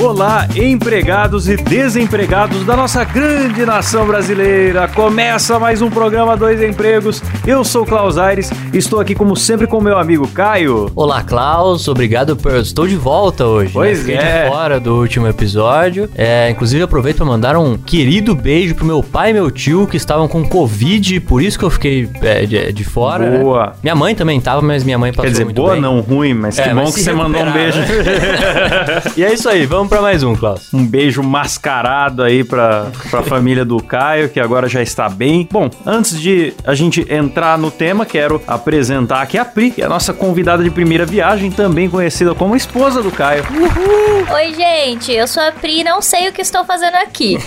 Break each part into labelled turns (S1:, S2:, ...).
S1: Olá, empregados e desempregados da nossa grande nação brasileira. Começa mais um programa Dois Empregos. Eu sou Klaus Aires, estou aqui como sempre com meu amigo Caio.
S2: Olá, Klaus. Obrigado por estou de volta hoje.
S1: Pois
S2: né? Fiquei
S1: é.
S2: de fora do último episódio. É, inclusive aproveito para mandar um querido beijo pro meu pai e meu tio que estavam com covid, por isso que eu fiquei é, de, de fora. né?
S1: Boa.
S2: Minha mãe também tava, mas minha mãe passou
S1: Quer dizer,
S2: muito
S1: boa
S2: bem.
S1: não, ruim, mas que
S2: É,
S1: bom
S2: mas
S1: que você mandou um beijo.
S2: recuperaram, e é isso aí, vamos para mais um, Klaus.
S1: Um beijo mascarado aí pra, pra família do Caio, que agora já está bem. Bom, antes de a gente entrar no tema, quero apresentar aqui a Pri, que é a nossa convidada de primeira viagem, também conhecida como esposa do Caio.
S3: Oi, gente, eu sou a Pri, não sei o que estou fazendo aqui.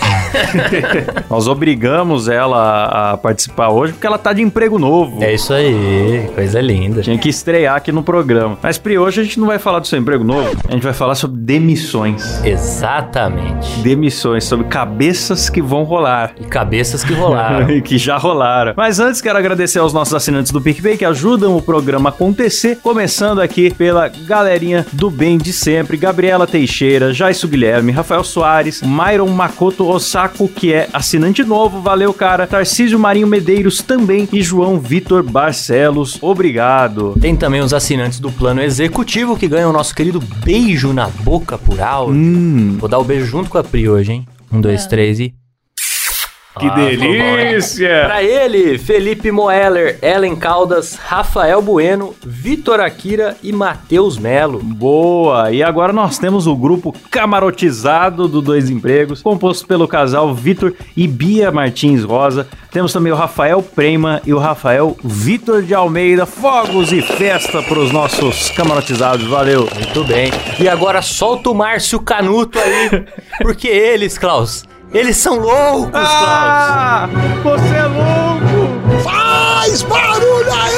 S1: Nós obrigamos ela a participar hoje porque ela tá de emprego novo.
S2: É isso aí, coisa linda.
S1: Tinha que estrear aqui no programa. Mas, Pri, hoje a gente não vai falar do seu emprego novo, a gente vai falar sobre demissões.
S2: Exatamente.
S1: Demissões, sobre cabeças que vão rolar.
S2: E cabeças que rolaram.
S1: E que já rolaram. Mas antes, quero agradecer aos nossos assinantes do PicPay que ajudam o programa a acontecer. Começando aqui pela galerinha do bem de sempre: Gabriela Teixeira, Jaisso Guilherme, Rafael Soares, Myron Makoto Osako, que é assinante novo, valeu, cara. Tarcísio Marinho Medeiros também e João Vitor Barcelos. Obrigado.
S2: Tem também os assinantes do plano executivo que ganham o nosso querido beijo na boca por áudio.
S1: Hum,
S2: Vou dar o beijo junto com a Pri hoje, hein? Um, dois, três e.
S1: que
S2: Ah,
S1: delícia!
S2: Pra ele, Felipe Moeller, Ellen Caldas, Rafael Bueno, Vitor Akira e Matheus Melo.
S1: Boa! E agora nós temos o grupo camarotizado do Dois Empregos, composto pelo casal Vitor e Bia Martins Rosa. Temos também o Rafael Prema e o Rafael Vitor de Almeida. Fogos e festa para os nossos camarotizados. Valeu!
S2: Muito bem. E agora solta o Márcio Canuto aí, porque eles, Klaus, eles são loucos, Klaus.
S1: Ah! Você é louco!
S4: Faz barulho aí!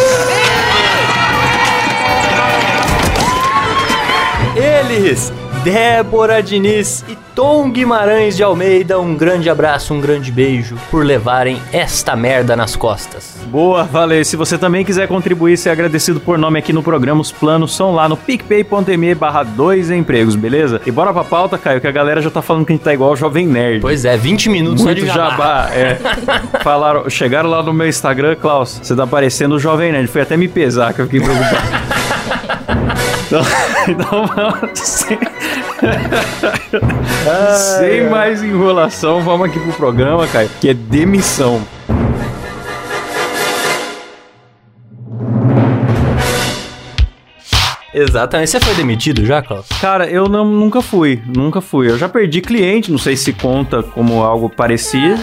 S2: Eles, Débora Diniz e Tom Guimarães de Almeida, um grande abraço, um grande beijo por levarem esta merda nas costas.
S1: Boa, valeu. Se você também quiser contribuir ser agradecido por nome aqui no programa, os planos são lá no picpay.me barra dois empregos, beleza? E bora pra pauta, Caio, que a galera já tá falando que a gente tá igual o Jovem Nerd.
S2: Pois é, 20 minutos
S1: Muito
S2: só de jabá.
S1: jabá, é. Falaram, chegaram lá no meu Instagram, Klaus, você tá parecendo o Jovem Nerd. Foi até me pesar que eu fiquei preocupado. Então, então vamos sem, mais enrolação, vamos aqui pro programa, Caio, que é demissão.
S2: Exatamente. Você foi demitido já, Klaus?
S1: Cara, eu não, nunca fui, nunca fui. Eu já perdi cliente, não sei se conta como algo parecido.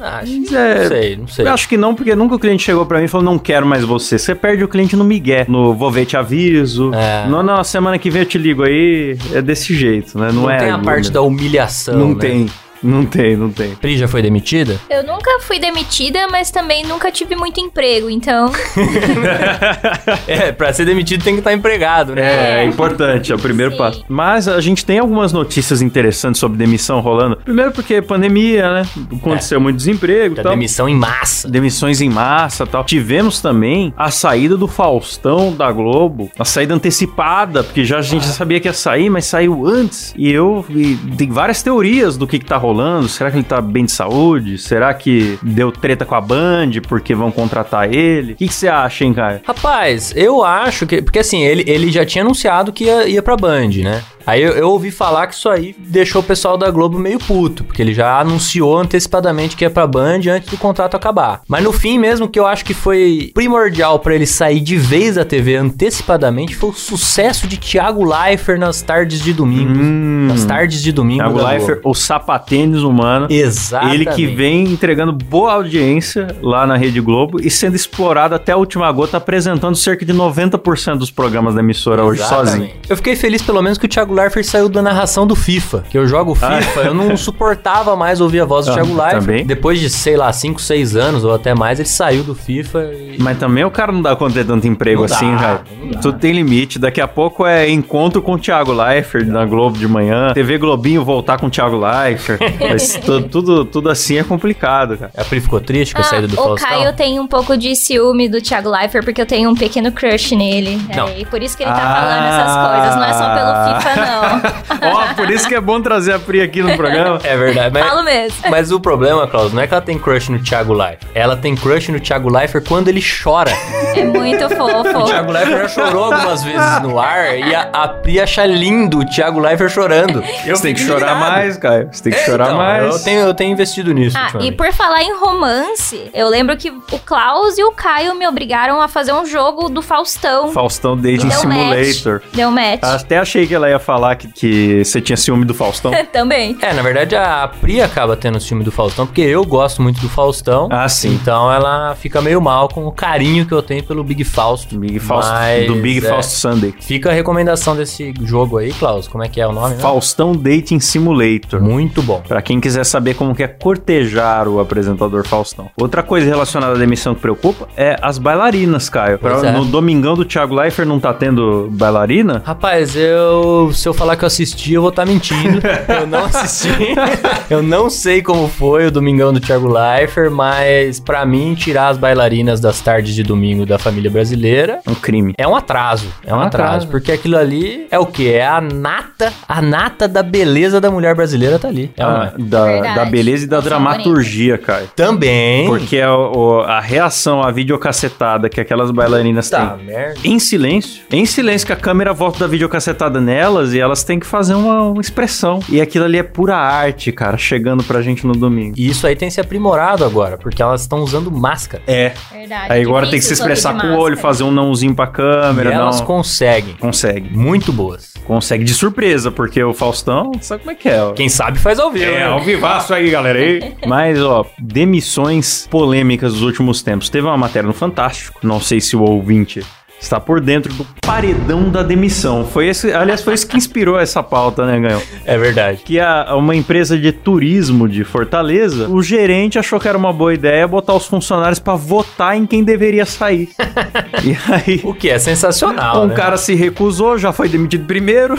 S2: Acho que
S1: é-
S2: não sei, não sei.
S1: Eu acho que não, porque nunca o cliente chegou pra mim e falou, não quero mais você. Você perde o cliente no migué, no vou ver, te aviso.
S2: É.
S1: Não, não, semana que vem eu te ligo aí. É desse jeito, né? Não,
S2: Não
S1: é.
S2: tem a parte da humilhação,
S1: Não
S2: né?
S1: tem, não tem, não tem.
S2: Pri já foi demitida?
S3: Eu nunca fui demitida, mas também nunca tive muito emprego, então.
S2: É, pra ser demitido tem que estar empregado, né?
S1: É, é importante, é o primeiro
S3: Sim.
S1: passo. Mas a gente tem algumas notícias interessantes sobre demissão rolando. Primeiro porque pandemia, né? Aconteceu muito desemprego e
S2: Da
S1: tal.
S2: demissão em massa.
S1: Demissões em massa e tal. Tivemos também a saída do Faustão da Globo. A saída antecipada, porque já a gente já sabia que ia sair, mas saiu antes. E eu. E tem várias teorias do que, que tá rolando. Será que ele tá bem de saúde? Será que deu treta com a Band porque vão contratar ele? O que, que você acha, hein, cara?
S2: Rapaz, eu acho que. Porque assim, ele, ele já tinha anunciado que ia, ia pra Band, né? Aí eu, eu ouvi falar que isso aí deixou o pessoal da Globo meio puto, porque ele já anunciou antecipadamente que ia pra Band antes do contrato acabar. Mas no fim mesmo, que eu acho que foi primordial pra ele sair de vez da TV antecipadamente foi o sucesso de Thiago Leifert nas tardes de domingo.
S1: Hum.
S2: Nas tardes de domingo.
S1: Thiago Leifert,
S2: Globo.
S1: o sapatênis humano.
S2: Exatamente.
S1: Ele que vem entregando boa audiência lá na Rede Globo e sendo explorado até a última gota, apresentando cerca de 90% dos programas da emissora hoje
S2: Exatamente.
S1: sozinho.
S2: Eu fiquei feliz pelo menos que o Thiago Leifert saiu da narração do FIFA, que eu jogo FIFA, eu não suportava mais ouvir a voz do
S1: Ah,
S2: Thiago Leifert.
S1: também?
S2: Depois de, sei lá, 5, 6 anos ou até mais, ele saiu do FIFA e...
S1: Mas também o cara não dá conta de tanto emprego
S2: Não
S1: assim, velho.
S2: dá.
S1: Tudo tem limite. Daqui a pouco é encontro com o Thiago Leifert na Globo de manhã. TV Globinho voltar com o Thiago Leifert. Mas tu- tudo, tudo assim é complicado, cara.
S2: A Pri ficou triste com a
S3: Ah,
S2: saída do
S3: o
S2: Faustão?
S3: Caio tem um pouco de ciúme do Thiago Leifert, porque eu tenho um pequeno crush nele.
S2: Não.
S3: É, e por isso que ele tá
S1: Ah.
S3: falando essas coisas, não é só pelo FIFA, não.
S1: Ó, por isso que é bom trazer a Pri aqui no programa.
S2: É verdade, mas...
S3: Falo mesmo.
S2: Mas o problema, Klaus, não é que ela tem crush no Thiago Leifert. Ela tem crush no Thiago Leifert quando ele chora.
S3: É muito
S2: O
S3: fofo.
S2: Thiago Leifert já chorou algumas vezes no ar e a, a Pri acha lindo o Thiago Leifert chorando.
S1: Você tem que chorar mais, Caio. Você tem que
S2: É,
S1: chorar
S2: então,
S1: mais.
S2: Eu tenho, eu tenho investido nisso.
S3: Ah, e por falar em romance, eu lembro que o Klaus e o Caio me obrigaram a fazer um jogo do Faustão.
S1: Faustão Dating
S3: Deu
S1: Simulator.
S3: match. Deu match.
S1: Até achei que ela ia falar que, que você tinha ciúme do Faustão.
S3: Também.
S2: É, na verdade a Pri acaba tendo o filme do Faustão, porque eu gosto muito do Faustão.
S1: Ah, sim.
S2: Então ela fica meio mal com o carinho que eu tenho pelo Big Fausto.
S1: Big Fausto,
S2: Mas,
S1: do Big
S2: é,
S1: Fausto Sunday.
S2: Fica a recomendação desse jogo aí, Klaus. Como é que é o nome? né?
S1: Faustão Dating Simulator.
S2: Muito bom.
S1: Pra quem quiser saber como que é cortejar o apresentador Faustão. Outra coisa relacionada à demissão que preocupa é as bailarinas, Caio. Pra-
S2: é.
S1: No Domingão do Thiago Leifert não tá tendo bailarina?
S2: Rapaz, eu. Se eu falar que eu assisti, eu vou estar mentindo. eu não assisti. eu não sei como foi o Domingão do Thiago Leifert, mas pra mim, tirar as bailarinas das tardes de domingo da família brasileira
S1: É um crime.
S2: é um atraso. É um
S1: um
S2: atraso.
S1: atraso.
S2: Porque aquilo ali é o quê? É a nata, a nata da beleza da mulher brasileira tá ali. É
S1: Ah,
S2: é?
S1: da, da beleza e da
S3: Nossa,
S1: dramaturgia, Caio.
S2: Também.
S1: Porque a, a reação à videocassetada que aquelas bailarinas
S2: Tá,
S1: têm
S2: merda.
S1: em silêncio, em silêncio, que a câmera volta da videocassetada nelas e elas têm que fazer uma, uma expressão. E aquilo ali é pura arte, cara, chegando pra gente no domingo.
S2: E isso aí tem se aprimorado agora, porque elas estão usando máscara.
S1: É.
S3: Verdade.
S1: Aí agora tem que se expressar com o olho, fazer um nãozinho pra
S2: E
S1: câmera,
S2: elas
S1: não.
S2: conseguem.
S1: Consegue.
S2: Muito boas.
S1: Consegue de surpresa, porque o Faustão, sabe como é que é, ó.
S2: Quem sabe faz ao vivo.
S1: É,
S2: né?
S1: ao vivaço aí, galera. aí. Mas, ó, demissões polêmicas dos últimos tempos. Teve uma matéria no Fantástico, não sei se o ouvinte está por dentro do paredão da demissão. Foi esse, aliás, foi isso que inspirou essa pauta, né, Ganhão?
S2: É verdade.
S1: Que a, uma empresa de turismo de Fortaleza, o gerente achou que era uma boa ideia botar os funcionários pra votar em quem deveria sair. e aí...
S2: O que é sensacional,
S1: Um
S2: né?
S1: cara se recusou, já foi demitido primeiro.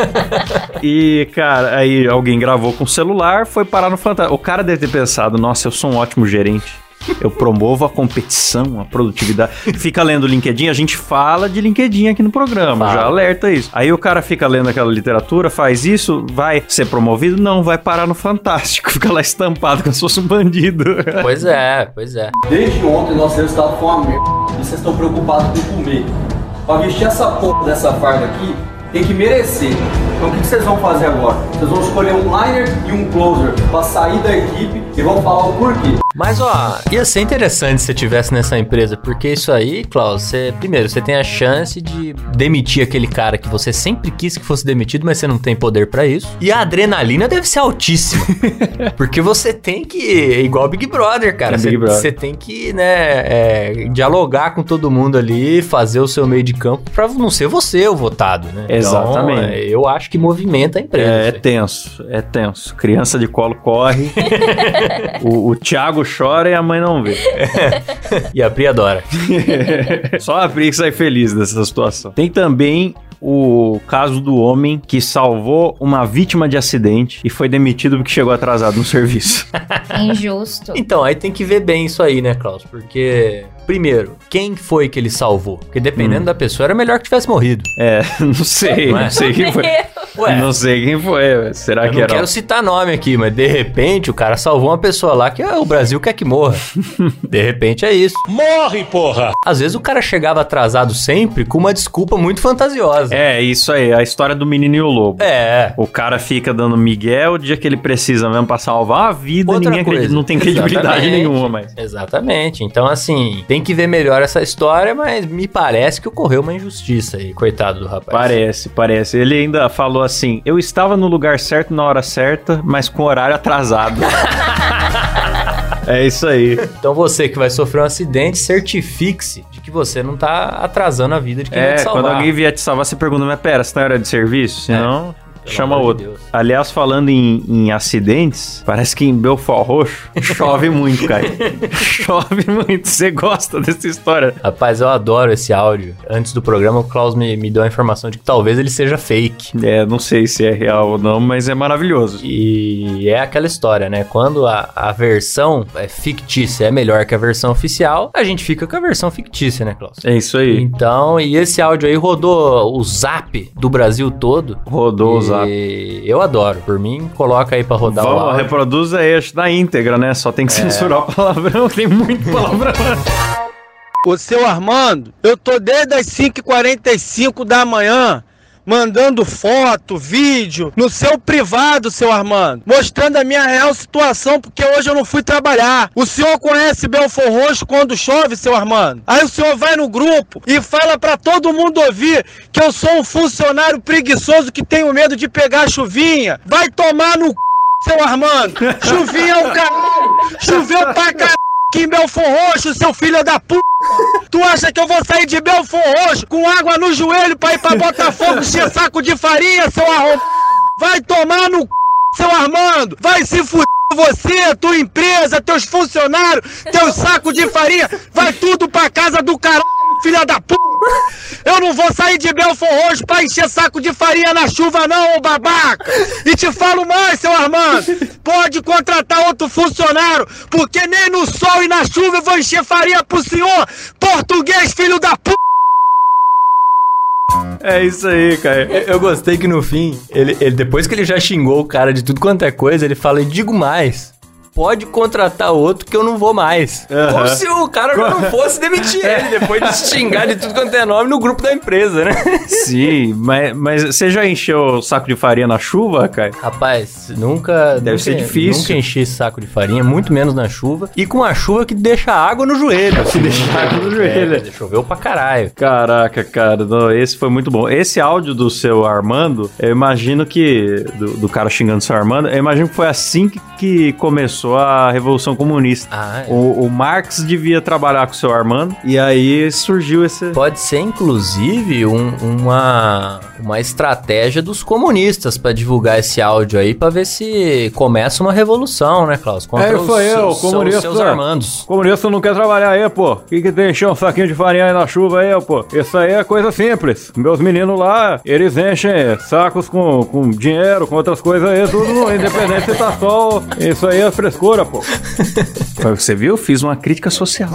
S1: e, cara, aí alguém gravou com o celular, foi parar no Fantástico. O cara deve ter pensado, nossa, eu sou um ótimo gerente. Eu promovo a competição, a produtividade. Fica lendo o LinkedIn, a gente fala de LinkedIn aqui no programa,
S2: Fala.
S1: já alerta isso. Aí o cara fica lendo aquela literatura, faz isso, vai ser promovido? Não, vai parar no Fantástico. Fica lá estampado como se fosse um bandido.
S2: Pois é, pois é.
S5: Desde ontem nós temos estado com uma merda e vocês estão preocupados com comer. Pra vestir essa porra dessa farda aqui, tem que merecer. Então o que que vocês vão fazer agora? Vocês vão escolher um liner e um closer pra sair da equipe e vão falar o porquê.
S2: Mas ó, ia ser interessante se você tivesse nessa empresa, porque isso aí, Klaus, você, primeiro, você tem a chance de demitir aquele cara que você sempre quis que fosse demitido, mas você não tem poder pra isso. E a adrenalina deve ser altíssima. porque você tem que, igual Big Brother, cara,
S1: É
S2: você, você tem que, né, é, dialogar com todo mundo ali, fazer o seu meio de campo pra não ser você o votado, né?
S1: Exatamente.
S2: Então, é, eu acho que movimenta a empresa.
S1: É, é tenso, é tenso. Criança de colo corre. o, o Thiago chora e a mãe não vê.
S2: E a Pri adora.
S1: Só a Pri que sai feliz dessa situação. Tem também o caso do homem que salvou uma vítima de acidente e foi demitido porque chegou atrasado no serviço.
S3: Injusto.
S2: Então, aí tem que ver bem isso aí, né, Klaus? Porque, primeiro, quem foi que ele salvou? Porque dependendo da pessoa, era melhor que tivesse morrido.
S1: É, não sei,
S2: Não é?
S1: não sei quem foi.
S2: Ué,
S1: Não sei quem foi. ué. Será
S2: eu
S1: que
S2: não
S1: era?
S2: quero citar nome aqui, mas de repente o cara salvou uma pessoa lá que ah, o Brasil quer que morra. de repente é isso.
S4: Morre, porra!
S2: Às vezes o cara chegava atrasado sempre com uma desculpa muito fantasiosa.
S1: É, isso aí, a história do menino e o lobo.
S2: É.
S1: O cara fica dando miguel o dia que ele precisa mesmo pra salvar a vida,
S2: Outra
S1: ninguém acredita,
S2: coisa.
S1: não tem credibilidade
S2: Exatamente.
S1: nenhuma, mas.
S2: Exatamente. Então, assim, tem que ver melhor essa história, mas me parece que ocorreu uma injustiça aí, coitado do rapaz.
S1: Parece, parece. Ele ainda falou assim: eu estava no lugar certo na hora certa, mas com horário atrasado. É isso aí.
S2: Então você que vai sofrer um acidente, certifique-se de que você não tá atrasando a vida de quem vai
S1: É,
S2: te salvar.
S1: quando alguém vier te salvar, você pergunta, mas pera, você tá em hora de serviço? Senão,
S2: Pelo
S1: chama
S2: de
S1: outro.
S2: Deus.
S1: Aliás, falando em, em acidentes, parece que em Belfort Roxo chove muito, cara. chove muito. Você gosta dessa história?
S2: Rapaz, eu adoro esse áudio. Antes do programa, o Klaus me, me deu a informação de que talvez ele seja fake.
S1: É, não sei se é real ou não, mas é maravilhoso.
S2: E é aquela história, né? Quando a, a versão é fictícia é melhor que a versão oficial, a gente fica com a versão fictícia, né, Klaus?
S1: É isso aí.
S2: Então, e esse áudio aí rodou o zap do Brasil todo.
S1: Rodou o zap.
S2: Eu adoro. Por mim, coloca aí pra rodar o
S1: Vamos,
S2: áudio.
S1: reproduz aí acho, na íntegra, né? Só tem que censurar o palavrão, tem muito palavrão.
S4: Ô seu Armando, eu tô desde as 5h45 da manhã mandando foto, vídeo no seu privado, seu Armando, mostrando a minha real situação, porque hoje eu não fui trabalhar. O senhor conhece Belfor Roxo quando chove, seu Armando? Aí o senhor vai no grupo e fala pra todo mundo ouvir que eu sou um funcionário preguiçoso que tenho medo de pegar chuvinha. Vai tomar no c... seu Armando. Chuvinha é o caralho. Choveu pra caralho em Belfor Roxo, seu filho da puta. Tu acha que eu vou sair de Belfor Roxo com água no joelho pra ir pra Botafogo encher saco de farinha, seu arrombado? Vai tomar no c... seu Armando! Vai se fuder você, tua empresa, teus funcionários, teus sacos de farinha! Vai tudo pra casa do caralho, filha da puta! Eu não vou sair de Belfor Roxo pra encher saco de farinha na chuva não, ô babaca! E te falo mais, seu Armando! Pode contratar outro funcionário, porque nem no sol e na chuva eu vou encher farinha pro senhor! Português, filho da puta!
S1: É isso aí, cara.
S2: Eu eu gostei que no fim, ele, ele- depois que ele já xingou o cara de tudo quanto é coisa, ele fala, e digo mais. Pode contratar outro que eu não vou mais.
S1: Aham.
S2: Como se o cara já não fosse demitir ele depois de xingar de tudo quanto é nome no grupo da empresa, né?
S1: Sim, mas, mas você já encheu o saco de farinha na chuva, cara?
S2: Rapaz, nunca.
S1: Deve
S2: nunca-
S1: ser difícil.
S2: Nunca enchi esse saco de farinha, muito menos na chuva. E com a chuva que deixa água no joelho. Que
S1: deixa água no joelho.
S2: É, choveu pra caralho.
S1: Caraca, cara, não, esse foi muito bom. Esse áudio do seu Armando, eu imagino que. Do, do cara xingando o seu Armando, eu imagino que foi assim que, que começou a Revolução Comunista.
S2: Ah, é.
S1: O, o Marx devia trabalhar com o seu Armando, e aí surgiu esse.
S2: Pode ser, inclusive, um- uma, uma estratégia dos comunistas pra divulgar esse áudio aí, pra ver se começa uma revolução, né, Klaus? Contra
S1: É isso aí,
S2: os,
S1: o comunista.
S2: seus armandos.
S1: Comunista não quer trabalhar aí, pô. O que, que tem encher um saquinho de farinha aí na chuva aí, pô? Isso aí é coisa simples. Meus meninos lá, eles enchem sacos com, com dinheiro, com outras coisas aí, tudo independente se tá sol. Isso aí é frescura, pô. Você viu? Eu fiz uma crítica social.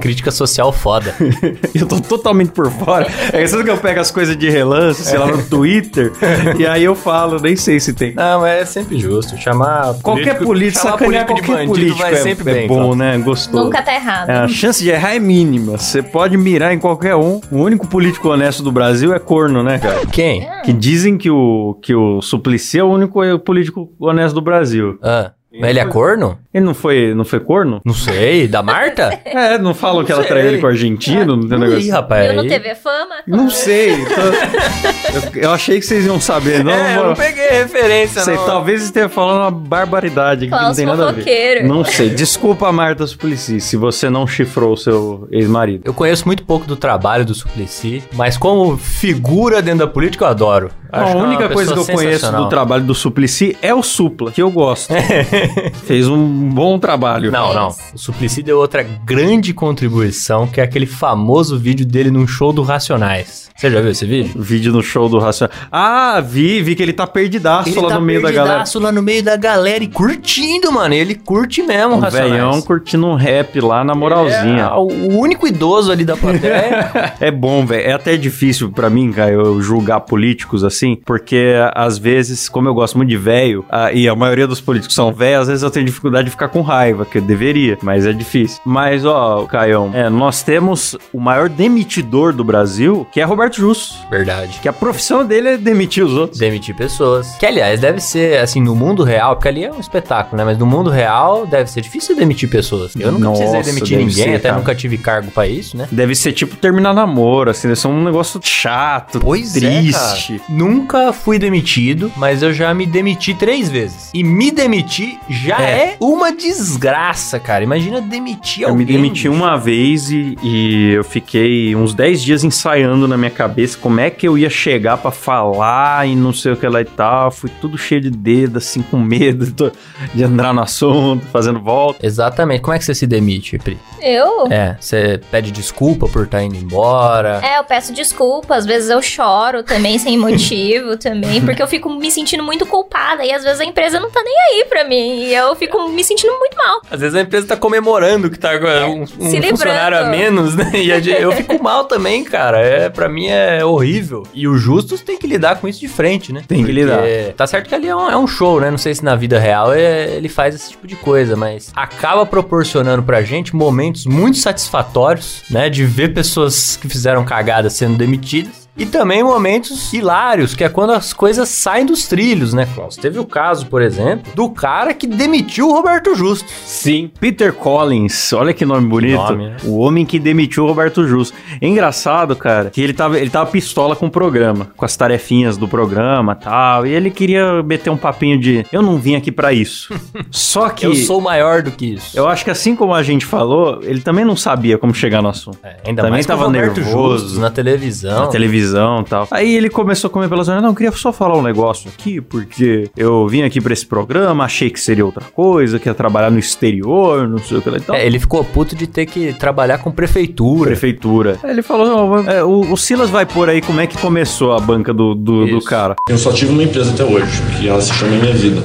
S2: Crítica social foda.
S1: Eu tô totalmente por fora. É isso que eu pego as coisas de relance, sei lá, no Twitter, e aí eu falo, nem sei se tem.
S2: Não, mas é sempre justo. Chamar
S1: Qualquer político,
S2: chamar
S1: sacanear
S2: político
S1: qualquer
S2: bandido
S1: político
S2: vai
S1: é,
S2: sempre
S1: é
S2: bem.
S1: bom,
S2: Klaus.
S1: né? Gostoso.
S3: Nunca tá errado.
S1: É, a chance de errar é mínima. Você pode mirar em qualquer um. O único político honesto do Brasil é corno, né, cara?
S2: Quem?
S1: Que dizem que o, que o Suplicy é o único político honesto do Brasil.
S2: Ah, mas ele é corno?
S1: Ele não foi, não foi corno?
S2: Não sei. Da Marta?
S1: É, não falam que ela traiu ele com o argentino, não tem
S2: Ih,
S1: negócio.
S2: rapaz.
S3: Viu no
S2: aí-
S3: TV Fama?
S1: Não sei. tô- eu, eu achei que vocês iam saber, não.
S2: É, eu não
S1: mano.
S2: peguei referência,
S1: Sei,
S2: não.
S1: talvez esteja falando uma barbaridade que não tem nada a ver.
S3: fofoqueiro.
S1: Não sei. Desculpa, Marta Suplicy, se você não chifrou o seu ex-marido.
S2: Eu conheço muito pouco do trabalho do Suplicy, mas como figura dentro da política eu adoro. Acho
S1: a
S2: que é uma
S1: única coisa que eu
S2: pessoa
S1: conheço
S2: sensacional.
S1: do trabalho do Suplicy é o Supla, que eu gosto. Fez um bom trabalho.
S2: Não, não. O Suplicy deu outra grande contribuição, que é aquele famoso vídeo dele num show do Racionais. Você já viu esse vídeo?
S1: Vídeo no show do Racional. Ah, vi, vi que ele tá perdidaço
S2: Ele
S1: lá
S2: tá
S1: no meio da galera.
S2: perdidaço lá no meio da galera e curtindo, mano. Ele curte mesmo,
S1: O
S2: Racionais.
S1: velhão curtindo um rap lá na moralzinha.
S2: É, o único idoso ali da plateia.
S1: É bom, velho. É até difícil pra mim, cara, eu julgar políticos assim, porque às vezes, como eu gosto muito de velho, ah, e a maioria dos políticos são velhos, às vezes eu tenho dificuldade de ficar com raiva, que eu deveria, mas é difícil. Mas, ó, Caião, é, nós temos o maior demitidor do Brasil, que é Roberto Justus.
S2: Verdade.
S1: Que a profissão dele é demitir os outros.
S2: Demitir pessoas. Que, aliás, deve ser, assim, no mundo real, porque ali é um espetáculo, né? Mas no mundo real, deve ser difícil demitir pessoas. Eu nunca precisei
S1: Nossa,
S2: demitir
S1: deve
S2: ninguém,
S1: ser,
S2: até
S1: cara.
S2: nunca tive cargo pra isso, né?
S1: Deve ser tipo terminar namoro, assim, deve ser um negócio chato, triste.
S2: é, cara. Nunca fui demitido, mas eu já me demiti três vezes. E me demitir já
S1: É.
S2: é, uma desgraça, cara. Imagina demitir
S1: Eu
S2: alguém.
S1: me demiti
S2: bicho.
S1: uma vez e, e eu fiquei uns 10 dias ensaiando na minha cabeça como é que eu ia chegar pra falar e não sei o que lá e tal. Fui tudo cheio de dedo, assim, com medo de- de entrar no assunto, fazendo volta.
S2: Exatamente. Como é que você se demite, Pri?
S3: Eu?
S2: É, você pede desculpa por estar indo embora.
S3: É, eu peço desculpa, às vezes eu choro também sem motivo também, porque eu fico me sentindo muito culpada e às vezes a empresa não tá nem aí pra mim e eu fico me sentindo muito mal.
S2: Às vezes a empresa tá comemorando que tá com um, um
S3: Se livrando.
S2: funcionário a menos, né? E a gente- eu fico mal também, cara. É, pra mim é horrível. E o Justus tem que lidar com isso de frente, né?
S1: Tem que lidar.
S2: Tá certo que ali é um, é um show, né? Não sei se na vida real é- ele faz esse tipo de coisa, mas acaba proporcionando pra gente momentos muito satisfatórios, né? De ver pessoas que fizeram cagada sendo demitidas. E também momentos hilários, que é quando as coisas saem dos trilhos, né, Klaus? Teve o caso, por exemplo, do cara que demitiu o Roberto Justo.
S1: Sim. Peter Collins, olha que nome bonito.
S2: nome, né?
S1: O homem que demitiu o Roberto Justo. É engraçado, cara, que ele tava, ele tava pistola com o programa, com as tarefinhas do programa e tal. E ele queria meter um papinho de eu não vim aqui pra isso. Só que.
S2: Eu sou maior do que isso.
S1: Eu acho que assim como a gente falou, ele também não sabia como chegar no assunto.
S2: É, ainda
S1: Também
S2: mais
S1: tava
S2: Roberto
S1: nervoso.
S2: Justus na televisão.
S1: Na televisão e tal. Aí ele começou a comer pelas orelhas. Não, eu queria só falar um negócio aqui, porque eu vim aqui pra esse programa, achei que seria outra coisa, que ia trabalhar no exterior, não sei o que lá e tal.
S2: É, ele ficou puto de ter que trabalhar com prefeitura.
S1: Prefeitura. Aí ele falou: não, é, o, o Silas vai pôr aí como é que começou a banca do, do, do cara.
S6: Eu só tive uma empresa até hoje, que ela se chama Minha Vida,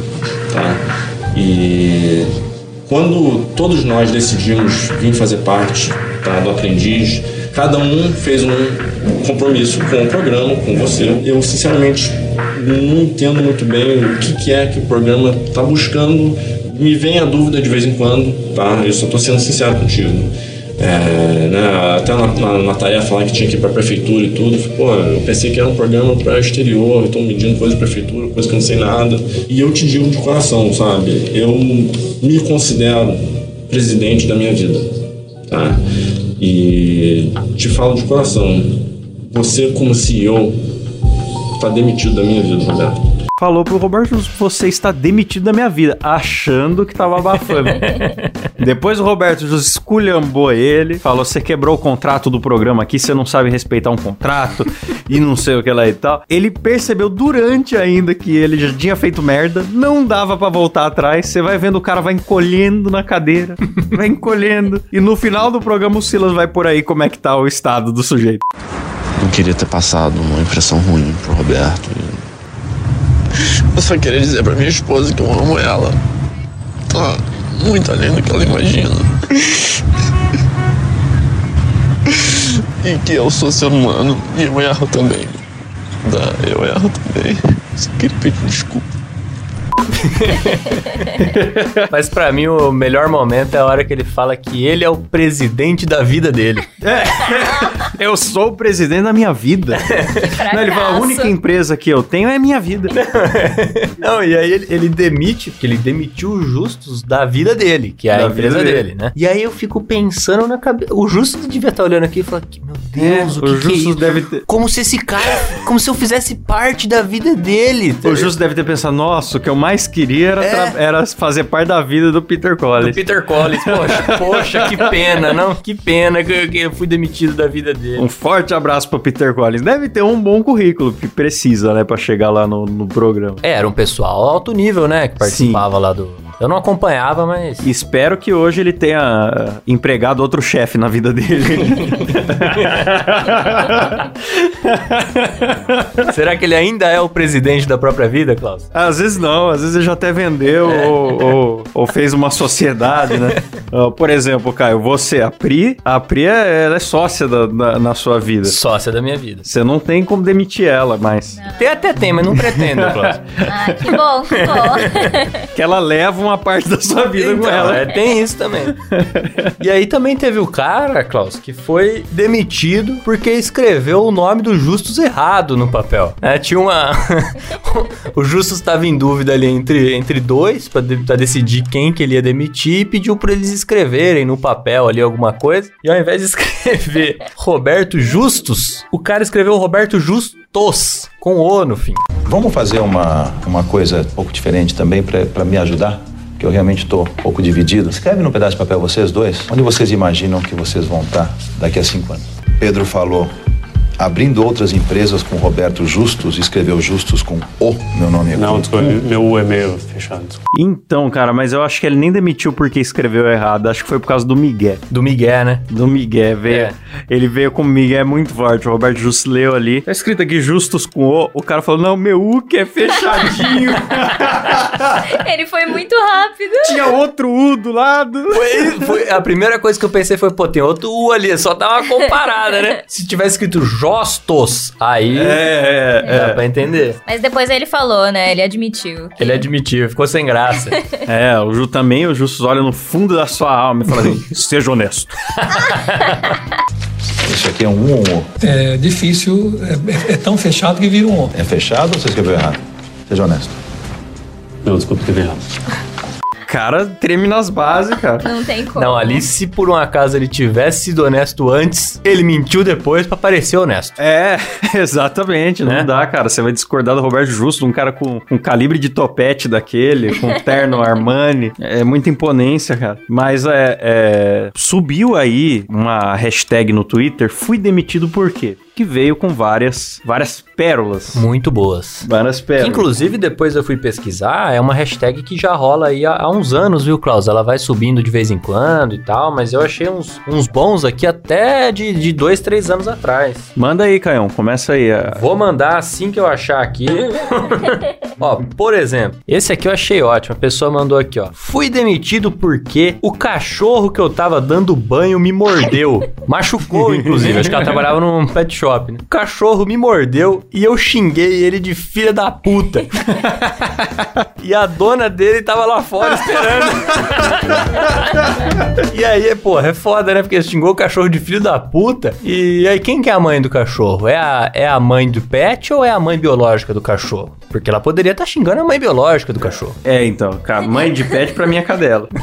S6: tá? E quando todos nós decidimos vir fazer parte tá, do Aprendiz, cada um fez um compromisso com o programa, com você. Eu, sinceramente, não entendo muito bem o que, que é que o programa está buscando. Me vem a dúvida de vez em quando, tá? Eu só estou sendo sincero contigo. É, né, até na, na, na tarefa lá que tinha que ir pra prefeitura e tudo, pô, eu pensei que era um programa para exterior, estão medindo coisa de prefeitura, coisa que eu não sei nada. E eu te digo de coração, sabe? Eu me considero presidente da mina vida, tá? E te falo de coração, você como CEO tá demitido da minha vida, Roberto.
S1: Falou pro Roberto Justus, você está demitido da minha vida, achando que tava abafando. Depois o Roberto Justus esculhambou ele, falou, você quebrou o contrato do programa aqui, você não sabe respeitar um contrato e não sei o que lá e tal. Ele percebeu durante ainda que ele já tinha feito merda, não dava pra voltar atrás, você vai vendo o cara vai encolhendo na cadeira, vai encolhendo, e no final do programa o Silas vai por aí como é que tá o estado do sujeito.
S7: Não queria ter passado uma impressão ruim pro Roberto. Eu só queria dizer pra minha esposa que eu amo ela. Tá muito além do que ela imagina. E que eu sou ser humano e eu erro também. Tá, eu erro também. Só queria pedir desculpa.
S2: Mas pra mim o melhor momento é a hora que ele fala que ele é o presidente da vida dele.
S1: Eu sou o presidente da minha vida. Não, ele fala, a única empresa que eu tenho é minha vida.
S2: Não, e aí ele, ele demite, porque ele demitiu o Justus da vida dele, que é
S1: Da
S2: a empresa dele.
S1: dele.
S2: né? E aí eu fico pensando na cabeça. O Justus devia estar olhando aqui e falar: que, meu Deus, o,
S1: o
S2: que, que é
S1: deve ter-
S2: Como se esse cara. Como se eu fizesse parte da vida dele.
S1: O Justus deve ter pensado, nossa, o que eu mais queria era, tra- era fazer parte da vida do Peter
S2: É. Do
S1: Collins.
S2: Peter Collins, poxa, poxa, que pena, não? Que pena que eu, que eu fui demitido da vida dele.
S1: Um forte abraço pro Peter Collins. Deve ter um bom currículo que precisa, né, pra chegar lá no, no programa.
S2: É, era um pessoal alto nível, né? Que participava lá do. Eu não acompanhava, mas.
S1: Espero que hoje ele tenha ah, empregado outro chefe na vida dele.
S2: Será que ele ainda é o presidente da própria vida, Klaus?
S1: Às vezes não, às vezes ele já até vendeu ou, ou- ou fez uma sociedade, né? Ah, por exemplo, Caio, você, a Pri, a Pri é, ela é sócia da- da- na sua vida.
S2: Sócia da minha vida.
S1: Você não tem como demitir ela, mas
S2: Tem até tem, mas não pretendo, Klaus.
S3: Ah, que bom, que bom.
S1: que ela leva uma parte da sua vida com
S2: Então,
S1: ela.
S2: é, tem isso também. e aí também teve o cara, Klaus, que foi demitido porque escreveu o nome do Justus errado no papel. É, tinha uma. o Justus estava em dúvida ali entre, entre dois pra, de- pra decidir quem que ele ia demitir e pediu pra eles escreverem no papel ali alguma coisa. E ao invés de escrever Roberto Justus, o cara escreveu Roberto Justos com O no fim.
S8: Vamos fazer uma, uma coisa um pouco diferente também para me ajudar? Que eu realmente estou um pouco dividido. Escreve num pedaço de papel vocês dois, onde vocês imaginam que vocês vão estar daqui a cinco anos. Pedro falou, abrindo outras empresas com Roberto Justus, escreveu Justus com O, meu nome é
S9: Não,
S8: com
S9: desculpa,
S8: U.
S9: meu U é meio fechado.
S1: Então, cara, mas eu acho que ele nem demitiu porque escreveu errado. Acho que foi por causa do Miguel.
S2: Do Miguel, né?
S1: Do Miguel, veio.
S2: É.
S1: Ele veio com o Miguel muito forte. O Roberto Justo leu ali. Tá escrito aqui Justus com O. O cara falou: Não, meu U que é fechadinho.
S3: Ele foi muito rápido.
S1: Tinha outro U do lado.
S2: Foi, foi- a primeira coisa que eu pensei foi, pô, tem outro U ali, é só dar uma comparada, né? Se tivesse escrito Jostos, aí
S1: É, é,
S2: dá pra entender.
S3: Mas depois ele falou, né? Ele admitiu. que-
S2: Ele admitiu, ficou sem graça.
S1: É, o Ju também, o Justus olha no fundo da sua alma e fala assim: seja honesto.
S8: Isso aqui é um um?
S10: É difícil, é, é tão fechado que vira um O.
S8: É fechado ou você escreveu errado? Seja honesto.
S9: Não, desculpa, escrevi errado.
S1: Cara, treme nas bases, cara.
S3: Não tem como.
S2: Não, ali se por um acaso ele tivesse sido honesto antes, ele mentiu depois pra parecer honesto.
S1: É, exatamente. Não
S2: Né?
S1: dá, cara. Você vai discordar do Roberto Justo, um cara com um calibre de topete daquele, com terno Armani. É muita imponência, cara. Mas é, é, subiu aí uma hashtag no Twitter, fui demitido por quê? Que veio com várias, várias pérolas.
S2: Muito boas.
S1: Várias
S2: Que,
S1: pérolas.
S2: inclusive, depois eu fui pesquisar, é uma hashtag que já rola aí há, há uns anos, viu, Klaus? Ela vai subindo de vez em quando e tal, mas eu achei uns, uns bons aqui até de, de dois, três anos atrás.
S1: Manda aí, Caião. Começa aí. a-
S2: Vou mandar assim que eu achar aqui. ó, por exemplo, esse aqui eu achei ótimo. A pessoa mandou aqui, ó. Fui demitido porque o cachorro que eu tava dando banho me mordeu. Machucou, inclusive. Acho que ela trabalhava num pet shop, né? O cachorro me mordeu e eu xinguei ele de filha da puta. e a dona dele tava lá fora esperando. E aí, porra, é foda, né? Porque xingou o cachorro de filho da puta. E aí, quem que é a mãe do cachorro? É a, é a mãe do pet ou é a mãe biológica do cachorro? Porque ela poderia estar xingando a mãe biológica do cachorro.
S1: É, então, cara, mãe de pet pra mim é cadela.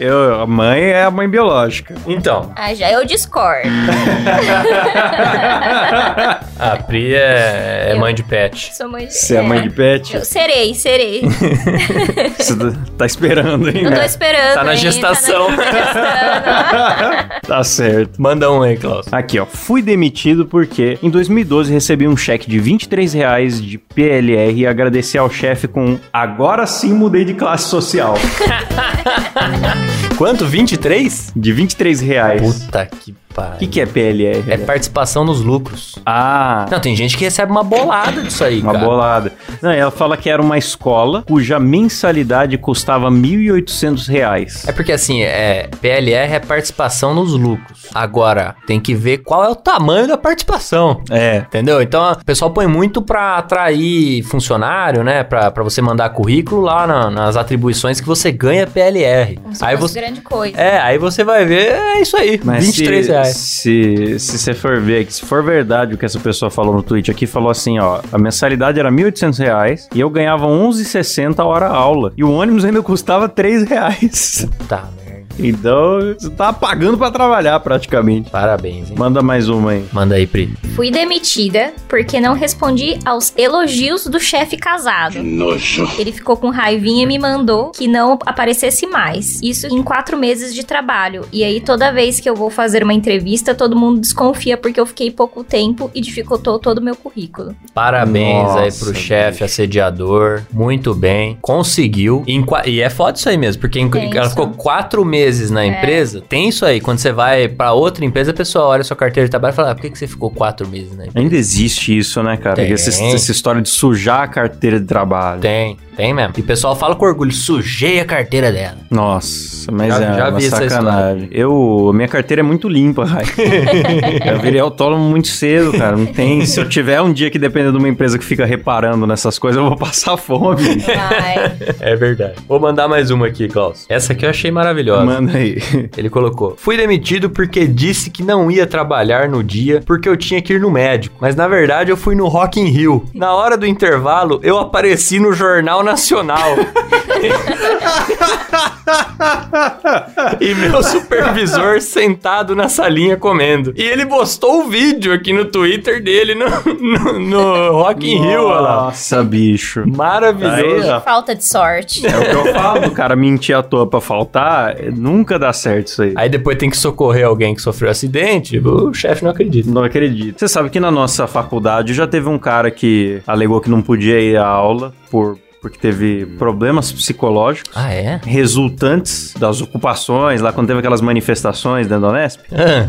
S1: eu, a mãe é a mãe biológica.
S2: Então,
S3: Ah, já eu discordo.
S2: a Pri é, é mãe de pet.
S3: Sou mãe de...
S1: Você é mãe de pet?
S3: Eu serei, serei.
S1: Você tá esperando, hein?
S3: Eu tô esperando.
S2: Tá na
S3: hein?
S2: gestação.
S3: Tá na.
S1: Tá certo.
S2: Manda um aí, Klaus.
S1: Aqui, ó. Fui demitido porque em 2012 recebi um cheque de 23 reais de PLR e agradeci ao chefe com agora sim mudei de classe social.
S2: Quanto? 23?
S1: De 23 reais.
S2: Puta que pariu.
S1: O que, que é PLR?
S2: É participação nos lucros.
S1: Ah,
S2: Não, tem gente que recebe uma bolada disso aí,
S1: uma
S2: cara.
S1: bolada. Não, ela fala que era uma escola cuja mensalidade custava 1.800 reais.
S2: É porque assim, é, PLR é participação nos lucros. Agora, tem que ver qual é o tamanho da participação.
S1: É.
S2: Entendeu? Então, o pessoal põe muito pra atrair funcionário, né? Pra, pra você mandar currículo lá na- nas atribuições que você ganha PLR.
S3: Como se
S2: Aí
S3: fosse
S2: você...
S3: grande coisa.
S2: É, aí você vai ver, é isso aí,
S1: Mas
S2: 23
S1: se, Se, se você for ver, se for verdade o que essa pessoa falou no tweet aqui, falou assim, ó, a mensalidade era 1.800 reais e eu ganhava 11,60 a hora aula. E o ônibus ainda custava 3 reais.
S2: Tá, merda.
S1: Então, você tava pagando pra trabalhar praticamente.
S2: Parabéns, hein?
S1: Manda mais uma aí.
S2: Manda aí, Pri.
S3: Fui demitida porque não respondi aos elogios do chefe casado.
S7: Nojo.
S3: Ele ficou com raivinha e me mandou que não aparecesse mais. Isso em quatro meses de trabalho. E aí, toda vez que eu vou fazer uma entrevista, todo mundo desconfia porque eu fiquei pouco tempo e dificultou todo o meu currículo.
S2: Parabéns aí
S1: Nossa,
S2: pro chefe assediador. Muito bem. Conseguiu. E é foda isso aí mesmo, porque em- ela ficou quatro meses na
S3: É.
S2: empresa. Tem isso aí. Quando você vai pra outra empresa, a pessoa olha sua carteira de trabalho e fala: ah, por que, que você ficou quatro meses na empresa?
S1: Ainda existe isso, né, cara?
S2: Tem.
S1: Essa, essa história de sujar a carteira de trabalho.
S2: Tem. Tem mesmo. E o pessoal fala com orgulho, sujei a carteira dela.
S1: Nossa, mas
S2: Já-
S1: é
S2: já
S1: uma
S2: vi essa
S1: sacanagem. Eu, minha carteira é muito limpa, Rai. eu virei autônomo muito cedo, cara. Não tem. Se eu tiver um dia que depender de uma empresa que fica reparando nessas coisas, eu vou passar fome.
S3: Ai.
S2: É verdade. Vou mandar mais uma aqui, Klaus. Essa aqui eu achei maravilhosa.
S1: Manda aí.
S2: Ele colocou: Fui demitido porque disse que não ia trabalhar no dia porque eu tinha que ir no médico. Mas na verdade eu fui no Rock in Rio. Na hora do intervalo, eu apareci no Jornal Nacional. e meu supervisor sentado na salinha comendo. E ele postou o vídeo aqui no Twitter dele no, no, no Rock in Rio, olha lá.
S1: Nossa, bicho.
S2: Maravilhoso.
S1: Aí.
S3: Falta de sorte.
S1: É o que eu falo, cara. Mentir à toa pra faltar, nunca dá certo isso aí.
S2: Aí depois tem que socorrer alguém que sofreu acidente, o chefe não acredita.
S1: Não acredito. Você sabe que na nossa faculdade já teve um cara que alegou que não podia ir à aula por porque teve problemas psicológicos
S2: Ah, é?
S1: resultantes das ocupações, lá quando teve aquelas manifestações dentro da Unesp.
S2: Ah,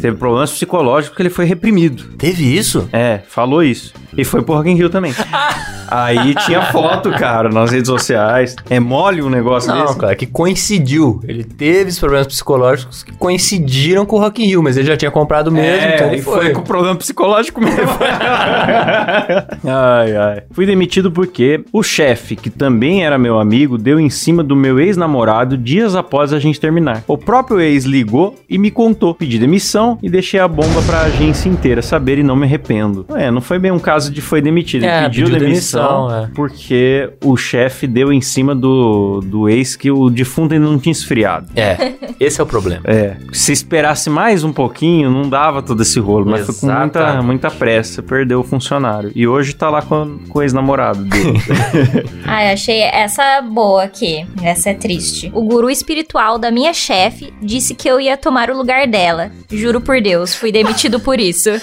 S1: Teve problemas psicológicos porque ele foi reprimido.
S2: teve isso?
S1: É, falou isso. E foi pro Rock in Rio também. Aí tinha foto, cara, nas redes sociais. É mole um negócio
S2: Não,
S1: desse?
S2: cara, que coincidiu. Ele teve os problemas psicológicos que coincidiram com o Rock in Rio, mas ele já tinha comprado mesmo,
S1: É,
S2: então ele
S1: foi.
S2: foi.
S1: com problema psicológico mesmo. ai, ai. Fui demitido porque o chefe, que também era meu amigo, deu em cima do meu ex-namorado dias após a gente terminar. O próprio ex ligou e me contou. Pedi demissão e deixei a bomba pra agência inteira saber e não me arrependo. É, não foi bem um caso de foi demitido. Ele
S2: É,
S1: pediu,
S2: pediu
S1: demissão,
S2: demissão, é.
S1: porque o chefe deu em cima do, do ex que o defunto ainda não tinha esfriado.
S2: É, esse é o problema.
S1: É, se esperasse mais um pouquinho, não dava todo esse rolo, mas foi com muita, muita pressa, perdeu o funcionário. E hoje tá lá com, com o ex-namorado dele.
S3: Ai, achei essa boa aqui. Essa é triste. O guru espiritual da minha chefe disse que eu ia tomar o lugar dela. Juro por Deus, fui demitido por isso.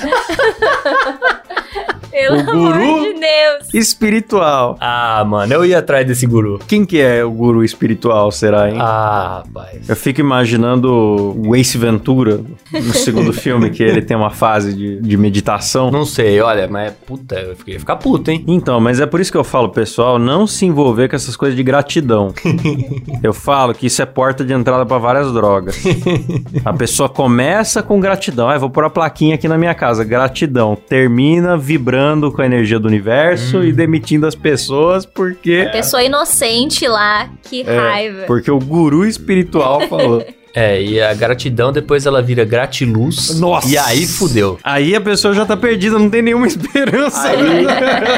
S3: Pelo
S1: O
S3: amor
S1: guru?
S3: de Deus.
S1: espiritual.
S2: Ah, mano, eu ia atrás desse guru.
S1: Quem que é o guru espiritual, será, hein?
S2: Ah, rapaz.
S1: Eu fico imaginando o Ace Ventura no segundo filme, que ele tem uma fase de, de meditação.
S2: Não sei, olha, mas puta, eu fiquei- ia ficar puto, hein?
S1: Então, mas é por isso que eu falo, pessoal, não se envolver com essas coisas de gratidão. eu falo que isso é porta de entrada pra várias drogas. A pessoa começa com gratidão. Ah, eu vou pôr a plaquinha aqui na minha casa, gratidão. Termina vibrando com a energia do universo e demitindo as pessoas porque
S3: Pessoa inocente lá, que
S1: é,
S3: raiva.
S1: porque o guru espiritual falou.
S2: É, e a gratidão depois ela vira gratiluz.
S1: Nossa.
S2: E aí fudeu.
S1: Aí a pessoa já tá perdida, não tem nenhuma esperança.
S2: Aí,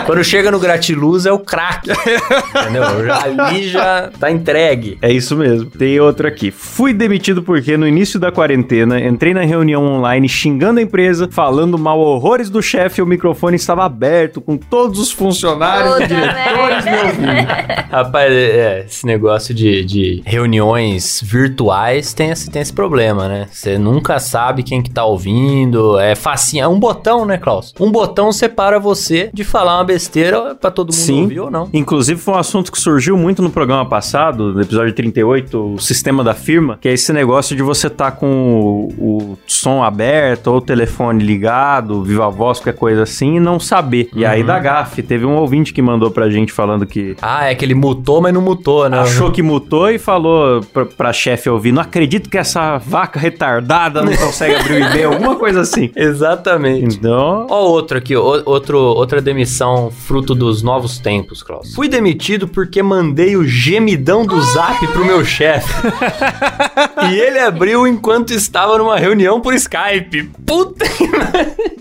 S2: quando chega no gratiluz é o crack. entendeu? Já- Ali já tá entregue.
S1: É isso mesmo. Tem outra aqui. Fui demitido porque no início da quarentena entrei na reunião online xingando a empresa, falando mal horrores do chefe e o microfone estava aberto com todos os funcionários e diretores me ouvindo.
S2: Rapaz, é, esse negócio de, de reuniões virtuais tem esse, tem esse problema, né? Você nunca sabe quem que tá ouvindo. É facinho. É um botão, né, Klaus? Um botão separa você de falar uma besteira pra todo mundo
S1: Sim.
S2: ouvir ou não.
S1: Inclusive foi um assunto que surgiu muito no programa passado, no episódio 38, o sistema da firma, que é esse negócio de você tá com o, o som aberto ou o telefone ligado, viva voz, qualquer coisa assim, e não saber. E aí da gafe, teve um ouvinte que mandou pra gente falando que
S2: Ah, é que ele mutou, mas não mutou, né?
S1: Achou que mutou e falou pra, pra chefe ouvir: Não acredito que essa vaca retardada não consegue abrir o e-mail, alguma coisa assim.
S2: Exatamente.
S1: Então.
S2: Ó, outro aqui, ó, outro, outra demissão fruto dos novos tempos, Klaus. Fui demitido porque mandei o gemidão do zap pro meu chefe. e ele abriu enquanto estava numa reunião por Skype. Puta que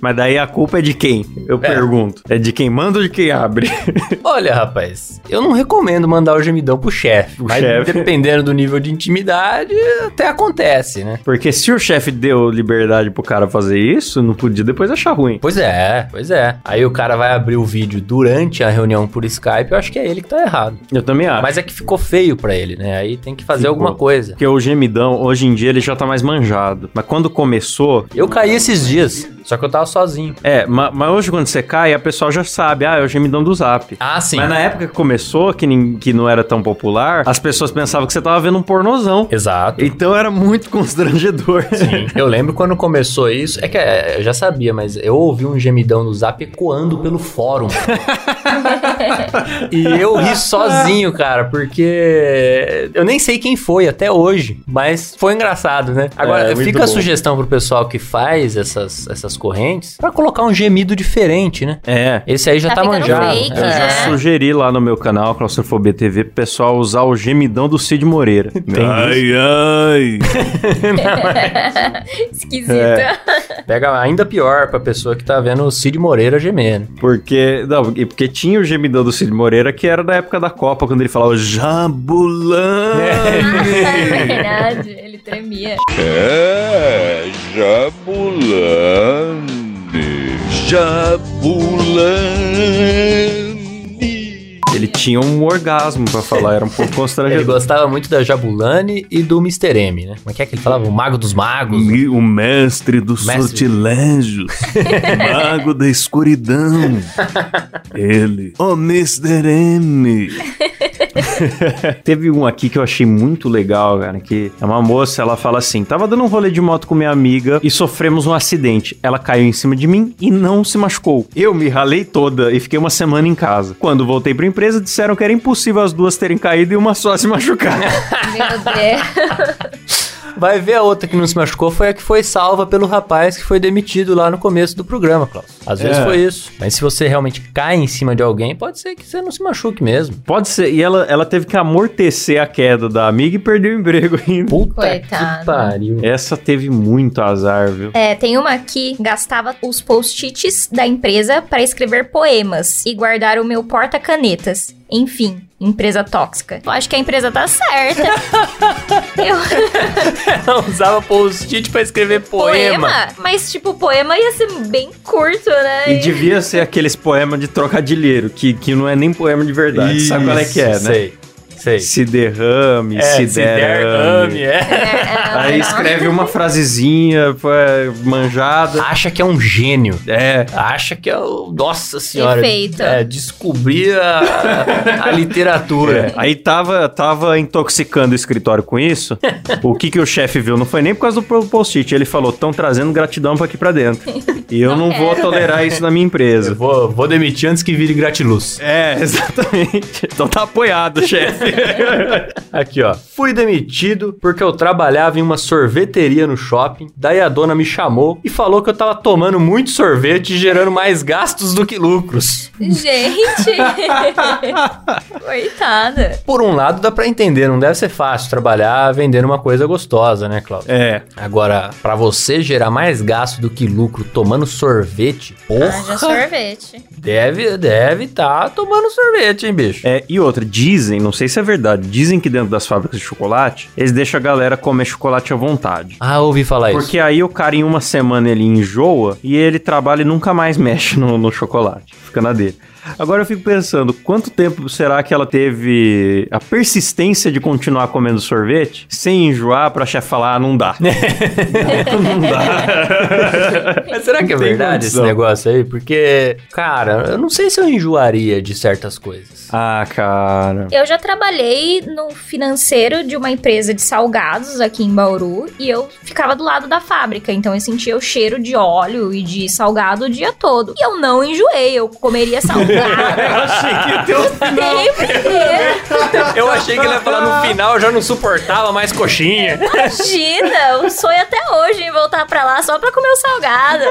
S1: Mas daí a culpa é de quem? Eu pergunto. É de quem manda ou de quem abre?
S2: Olha, rapaz, eu não recomendo mandar o gemidão pro chefe. Mas
S1: chefe.
S2: dependendo do nível de intimidade, até acontece, né?
S1: Porque se o chefe deu liberdade pro cara fazer isso, não podia depois achar ruim.
S2: Pois é, pois é. Aí o cara vai abrir o vídeo durante a reunião por Skype, eu acho que é ele que tá errado.
S1: Eu também acho.
S2: Mas é que ficou feio pra ele, né? Aí tem que fazer
S1: Ficou.
S2: alguma coisa.
S1: Porque o gemidão, hoje em dia, ele já tá mais manjado. Mas quando começou.
S2: Eu caí esses dias, só que eu tava sozinho.
S1: É, ma- mas, hoje quando você cai, a pessoa já sabe, ah, é o gemidão do zap.
S2: Ah, sim.
S1: Mas na época que começou, que, nin- que não era tão popular, as pessoas pensavam que você tava vendo um pornozão.
S2: Exato.
S1: Então era muito constrangedor.
S2: Sim. Eu lembro quando começou isso, é que é, eu já sabia, mas eu ouvi um gemidão no zap ecoando pelo fórum. E eu ri sozinho, cara, porque eu nem sei quem foi até hoje, mas foi engraçado, né? Agora,
S1: É,
S2: fica a
S1: bom.
S2: sugestão pro pessoal que faz essas, essas correntes pra colocar um gemido diferente, né?
S1: É.
S2: Esse aí já
S3: Tá
S2: tá, manjado.
S3: fake,
S1: Eu
S2: É.
S1: já
S3: né?
S1: sugeri lá no meu canal, Claustrofobia TV, pro pessoal usar o gemidão do Cid Moreira. ai, ai.
S3: Esquisita.
S1: É.
S2: Pega ainda pior pra pessoa que tá vendo o Cid Moreira gemendo.
S1: Porque, não, porque tinha o gemidão do Cid Moreira que era da época da Copa, quando ele falava Jabulani.
S3: É verdade, ele tremia.
S11: É, Jabulani, Jabulani.
S1: Ele tinha um orgasmo pra falar, era um pouco
S2: Ele
S1: constrangedor.
S2: gostava muito da Jabulani e do Mr. M, né? Como é que é que ele falava? O Mago dos Magos.
S1: O mestre dos
S2: Mestre.
S1: sortilégios, mago da escuridão. Ele, o Mr. M. Teve um aqui que eu achei muito legal, cara, que é uma moça, ela fala assim: tava dando um rolê de moto com minha amiga e sofremos um acidente. Ela caiu em cima de mim e não se machucou. Eu me ralei toda e fiquei uma semana em casa. Quando voltei pra empresa, disseram que era impossível as duas terem caído e uma só se machucar.
S3: Meu Deus.
S2: Vai ver a outra que não se machucou foi a que foi salva pelo rapaz que foi demitido lá no começo do programa, Klaus. Às vezes
S1: É.
S2: foi isso. Mas se você realmente cai em cima de alguém, pode ser que você não se machuque mesmo.
S1: Pode ser. E ela, ela teve que amortecer a queda da amiga e perdeu o emprego ainda.
S2: Puta
S3: Coitado.
S2: que pariu.
S1: Essa teve muito azar, viu?
S3: É, tem uma que gastava os post-its da empresa para escrever poemas e guardar o meu porta-canetas. Enfim, empresa tóxica. Eu acho que a empresa tá certa. Eu...
S2: Ela usava post-it pra escrever poema.
S3: poema? Mas, tipo, o poema ia ser bem curto, né?
S1: E devia ser aqueles poemas de trocadilheiro, que, que não é nem poema de verdade. Sabe qual é que é, né?
S2: Sei, sei.
S1: Se derrame,
S2: É,
S1: se,
S2: se
S1: derrame.
S2: derrame, é.
S1: Aí escreve uma frasezinha manjada.
S2: Acha que é um gênio.
S1: É.
S2: Acha que é o. Nossa senhora.
S3: Perfeito.
S2: É, descobrir a, a literatura.
S1: É, Aí tava, tava intoxicando o escritório com isso. o que que o chefe viu? Não foi nem por causa do post-it. Ele falou, estão trazendo gratidão pra aqui pra dentro. E eu não, vou tolerar isso na minha empresa.
S2: Eu vou, vou demitir antes que vire gratiluz.
S1: É, exatamente. Então tá apoiado, chefe.
S2: Aqui, ó. Fui demitido porque eu trabalhava em uma sorveteria no shopping. Daí a dona me chamou e falou que eu tava tomando muito sorvete e gerando mais gastos do que lucros.
S3: Gente! Coitada.
S2: Por um lado, dá pra entender, não deve ser fácil trabalhar vendendo uma coisa gostosa, né, Cláudio?
S1: É.
S2: Agora, pra você gerar mais gasto do que lucro tomando sorvete, porra,
S3: Haja sorvete.
S2: deve deve tá tomando sorvete, hein, bicho?
S1: É, e outra, dizem, não sei se é verdade, dizem que dentro das fábricas de chocolate, eles deixam a galera comer chocolate à vontade.
S2: Ah, ouvi falar isso.
S1: Porque aí o cara em uma semana ele enjoa e ele trabalha e nunca mais mexe no, no chocolate. Fica na dele. Agora eu fico pensando, quanto tempo será que ela teve a persistência de continuar comendo sorvete sem enjoar pra chefe falar, ah, não dá. não dá.
S2: Mas será que é verdade esse negócio aí? Porque, cara, eu não sei se eu enjoaria de certas coisas.
S1: Ah, cara.
S3: Eu já trabalhei no financeiro de uma empresa de salgados aqui em Bauru e eu ficava do lado da fábrica, então eu sentia o cheiro de óleo e de salgado o dia todo. E eu não enjoei, eu comeria salgado.
S1: Eu achei que ia ter um final.
S2: Eu achei que ele ia falar no final, eu já não suportava mais coxinha.
S3: Imagina, o sonho até hoje em voltar pra lá só pra comer o salgado.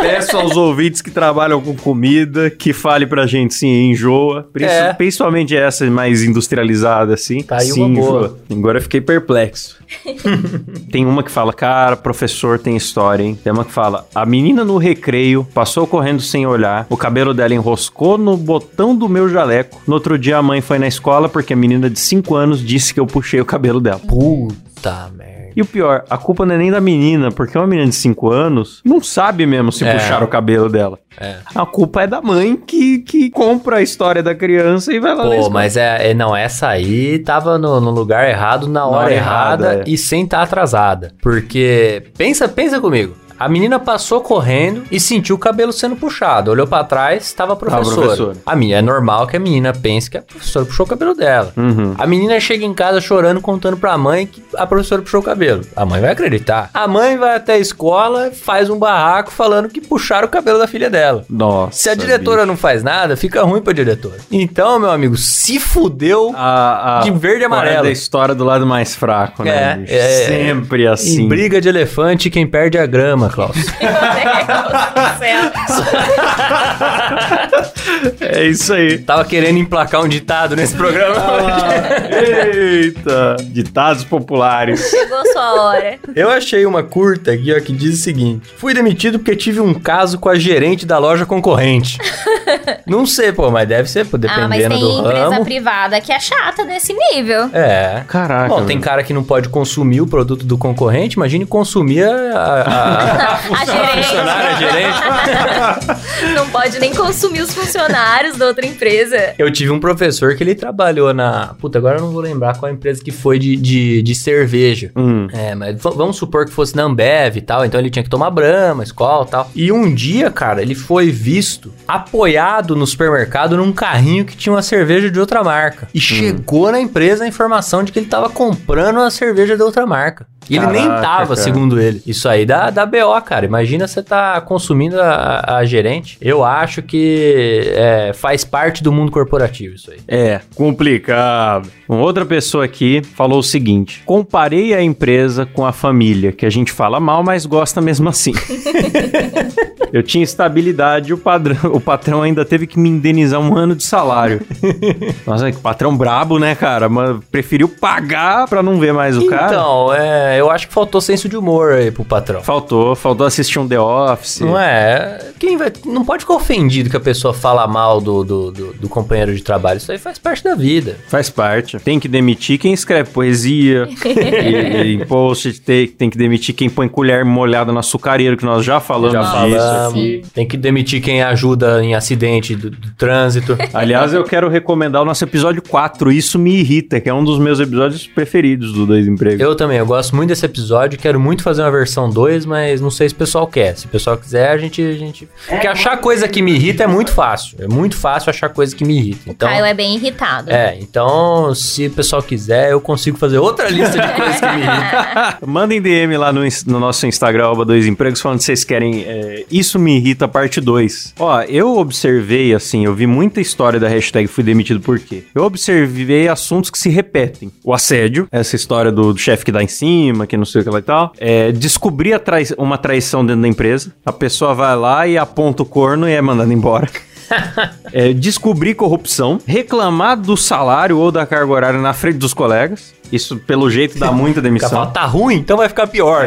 S1: Peço aos ouvintes que trabalham com comida que fale pra gente se enjoa.
S2: É.
S1: Principalmente essa mais industrializada, assim.
S2: Tá aí
S1: Sim,
S2: uma boa.
S1: enjoa. Agora eu fiquei perplexo. tem uma que fala, cara, professor tem história, hein? Tem uma que fala, a menina no recreio passou correndo sem olhar, o cabelo dela enroscou no botão do meu jaleco. No outro dia a mãe foi na escola porque a menina de 5 anos disse que eu puxei o cabelo dela.
S2: Puta merda.
S1: E o pior, a culpa não é nem da menina, porque uma menina de 5 anos não sabe mesmo se
S2: É.
S1: puxar o cabelo dela.
S2: É.
S1: A culpa é da mãe que, que compra a história da criança e vai lá
S2: Pô, mas é, é- não, essa aí tava no, no lugar errado, na hora,
S1: hora
S2: errada,
S1: errada, é.
S2: e sem estar atrasada. Porque, pensa, pensa comigo. A menina passou correndo e sentiu o cabelo sendo puxado. Olhou pra trás, tava a professora.
S1: professora.
S2: A minha é normal que a menina pense que a professora puxou o cabelo dela.
S1: Uhum.
S2: A menina chega em casa chorando, contando pra mãe que a professora puxou o cabelo. A mãe vai acreditar. A mãe vai até a escola, faz um barraco falando que puxaram o cabelo da filha dela.
S1: Nossa.
S2: Se a diretora não faz nada, fica ruim pra diretora. Então, meu amigo, se fudeu
S1: A, a
S2: de verde e
S1: é
S2: amarelo.
S1: da história do lado mais fraco, né?
S2: É,
S1: bicho?
S2: é,
S1: Sempre assim.
S2: Em briga de elefante, quem perde é a grama, Klaus.
S1: É isso aí.
S2: Tava querendo emplacar um ditado nesse programa.
S1: Eita! Ditados populares.
S3: Chegou sua hora.
S2: Eu achei uma curta aqui, ó, que diz o seguinte: Fui demitido porque tive um caso com a gerente da loja concorrente. Não sei, pô, mas deve ser, pô,
S3: ah, mas
S2: dependendo
S3: tem
S2: do
S3: empresa
S2: ramo.
S3: privada que é chata desse nível.
S2: É.
S1: Caraca.
S2: Bom, tem cara que não pode consumir o produto do concorrente, imagine consumir a, a, a-
S3: A gerente.
S2: funcionária, a gerente.
S3: Não pode nem consumir os funcionários da outra empresa.
S2: Eu tive um professor que ele trabalhou na. Puta, agora eu não vou lembrar qual empresa que foi de, de, de cerveja.
S1: Hum.
S2: É, mas vamos supor que fosse na Ambev e tal, então ele tinha que tomar Brahma, Skol e tal. E um dia, cara, ele foi visto apoiado no supermercado num carrinho que tinha uma cerveja de outra marca. E chegou na empresa a informação de que ele tava comprando uma cerveja de outra marca. E ele nem
S1: Caraca,
S2: tava,
S1: cara.
S2: segundo ele. Isso aí dá, dá BO, cara. Imagina você tá consumindo a, a gerente. Eu acho que é, faz parte do mundo corporativo isso aí.
S1: É, complicado. Uma outra pessoa aqui falou o seguinte: comparei a empresa com a família, que a gente fala mal, mas gosta mesmo assim. Eu tinha estabilidade e o, padrão, o patrão ainda teve que me indenizar um ano de salário. Nossa, que patrão brabo, né, cara? Mas preferiu pagar pra não ver mais o cara.
S2: Então, é, eu acho que faltou senso de humor aí pro patrão.
S1: Faltou, faltou assistir um The Office.
S2: Não é? Quem vai. Não pode ficar ofendido que a pessoa fala mal do, do, do, do companheiro de trabalho. Isso aí faz parte da vida.
S1: Faz parte. Tem que demitir quem escreve poesia. e, em post tem, tem que demitir quem põe colher molhada no açucareiro, que nós já falamos
S2: Já
S1: disso
S2: falamos.
S1: Aqui.
S2: Tem que demitir quem ajuda em acidente do, do trânsito.
S1: Aliás, eu quero recomendar o nosso episódio 4, Isso Me Irrita, que é um dos meus episódios preferidos do Dois Empregos.
S2: Eu também, eu gosto muito desse episódio, quero muito fazer uma versão 2, mas não sei se o pessoal quer. Se o pessoal quiser, a gente. A gente... Porque achar coisa que me irrita é muito fácil. É muito fácil achar coisa que me irrita. Então,
S3: Caio é bem irritado.
S2: é, então, se o pessoal quiser, eu consigo fazer outra lista de coisas que me irritam.
S1: Mandem DM lá no, no nosso Instagram, arroba Dois Empregos, falando que vocês querem é, Isso Me Irrita, parte 2. Ó, eu observei, assim, eu vi muita história da hashtag Fui Demitido Por quê? Eu observei assuntos que se repetem. O assédio, essa história do, do chefe que dá em cima, que não sei o que lá e tal. É, descobrir a trai- uma traição dentro da empresa. A pessoa vai lá e aponta o corno e é mandada embora. É, descobrir corrupção, reclamar do salário ou da carga horária na frente dos colegas. Isso, pelo jeito, dá muita demissão.
S2: falando, tá ruim, então vai ficar pior.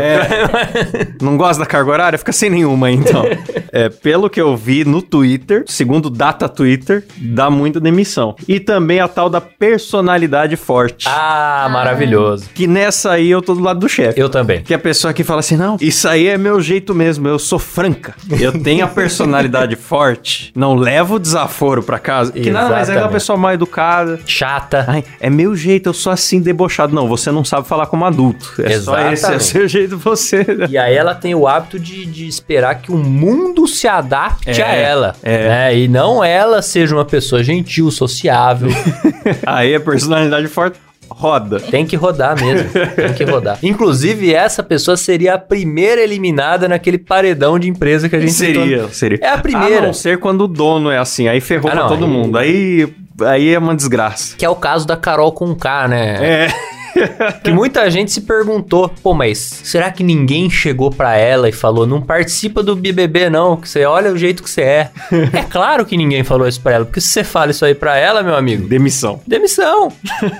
S1: Não gosta da carga horária? Fica sem nenhuma, aí, então. É, pelo que eu vi no Twitter, segundo Data Twitter, dá muita demissão. E também a tal da personalidade forte.
S2: Ah, maravilhoso.
S1: Que nessa aí eu tô do lado do chefe.
S2: Eu também.
S1: Que é a pessoa que fala assim: não, isso aí é meu jeito mesmo, eu sou franca. Eu tenho a personalidade forte, não levo desaforo pra casa. Que nada mais é aquela
S2: Exatamente.
S1: pessoa mal educada.
S2: Chata.
S1: Ai, é meu jeito, eu sou assim debochado. Não, você não sabe falar como adulto. É só esse, é o
S2: Exatamente.
S1: seu jeito você.
S2: E aí ela tem o hábito de, de esperar que o mundo se adapte
S1: É,
S2: a ela.
S1: é.
S2: né? E não ela seja uma pessoa gentil, sociável.
S1: Aí a personalidade forte roda.
S2: Tem que rodar mesmo. Tem que rodar. Inclusive, essa pessoa seria a primeira eliminada naquele paredão de empresa que a gente
S1: Seria,
S2: citou.
S1: seria.
S2: É a primeira.
S1: A não ser quando o dono é assim, aí ferrou
S2: Ah,
S1: pra
S2: não,
S1: todo
S2: aí-
S1: mundo. Aí, aí é uma desgraça.
S2: Que é o caso da Carol com K, né?
S1: É.
S2: Que muita gente se perguntou, pô, mas será que ninguém chegou pra ela e falou, não participa do BBB não, que você olha o jeito que você é. é claro que ninguém falou isso pra ela, porque se você fala isso aí pra ela, meu amigo,
S1: Demissão.
S2: demissão.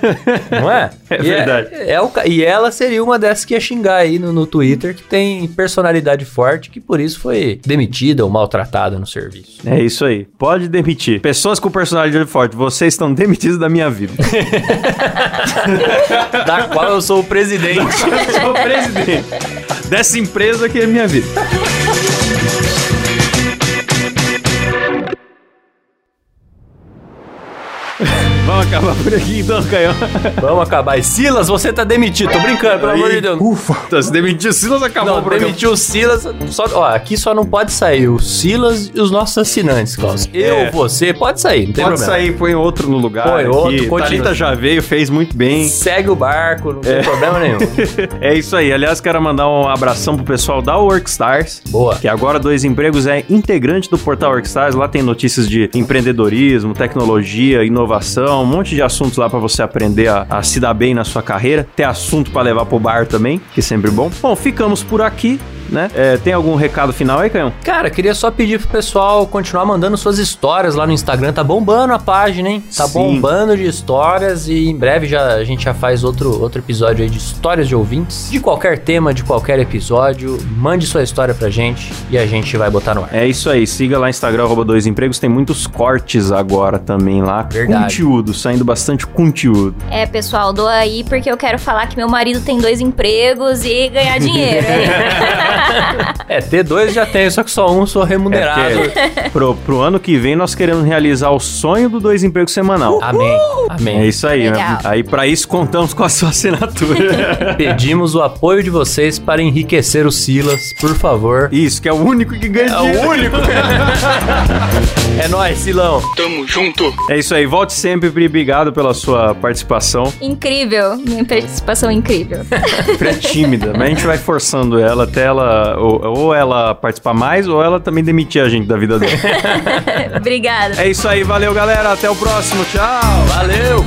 S2: não é?
S1: É
S2: E
S1: verdade.
S2: É, o ca- e ela seria uma dessas que ia xingar aí no, no Twitter, que tem personalidade forte, que por isso foi demitida ou maltratada no serviço.
S1: É isso aí. Pode demitir. Pessoas com personalidade forte, vocês estão demitidos da minha vida.
S2: Da qual eu sou o presidente.
S1: Eu sou o presidente dessa empresa que é minha vida. Vamos acabar por aqui então, Caio.
S2: Vamos acabar. E Silas, você tá demitido. Tô brincando, pelo amor de Deus.
S1: Ufa. Então, se demitiu o Silas, acabou
S2: Não,
S1: o programa.
S2: demitiu o Silas. Só, ó, aqui só não pode sair o Silas e os nossos assinantes, Klaus. Eu,
S1: É.
S2: você, pode sair, não tem
S1: Pode
S2: problema.
S1: sair, põe outro no lugar.
S2: Põe outro.
S1: Thalita já veio, fez muito bem.
S2: Segue o barco, não tem problema nenhum.
S1: É isso aí. Aliás, quero mandar um abração pro pessoal da Workstars.
S2: Boa.
S1: Que agora Dois Empregos é integrante do portal Workstars. Lá tem notícias de empreendedorismo, tecnologia, inovação, monte de assuntos lá pra você aprender a, a se dar bem na sua carreira. Tem assunto pra levar pro bar também, que é sempre bom. Bom, ficamos por aqui, né? É, tem algum recado final aí, Canhão?
S2: Cara, queria só pedir pro pessoal continuar mandando suas histórias lá no Instagram. Tá bombando a página, hein? Tá
S1: Sim.
S2: bombando de histórias e em breve já, a gente já faz outro, outro episódio aí de histórias de ouvintes. De qualquer tema, de qualquer episódio. Mande sua história pra gente e a gente vai botar no ar.
S1: É isso aí, siga lá no Instagram, arroba dois empregos, tem muitos cortes agora também lá.
S2: Verdade.
S1: Conteúdo, saindo bastante conteúdo.
S3: É, pessoal, dou aí porque eu quero falar que meu marido tem dois empregos e ganhar dinheiro.
S2: É, T2 já tem, só que só um sou remunerado.
S1: É porque pro, pro ano que vem nós queremos realizar o sonho do dois empregos semanal.
S2: Amém. Amém.
S1: É isso aí, né?
S3: Legal.
S1: Aí pra isso contamos com a sua assinatura.
S2: Pedimos o apoio de vocês para enriquecer o Silas, por favor.
S1: isso, que é o único que ganha
S2: É
S1: dinheiro.
S2: o único. é nóis, Silão.
S11: Tamo junto.
S1: É isso aí, volte sempre, Pri, obrigado pela sua participação.
S3: incrível. Minha participação é incrível.
S1: Pri é tímida, mas a gente vai forçando ela até ela, ou, ou ela participar mais, ou ela também demitir a gente da vida dela.
S3: Obrigada.
S1: é isso aí, valeu galera, até o próximo, tchau!
S2: Valeu.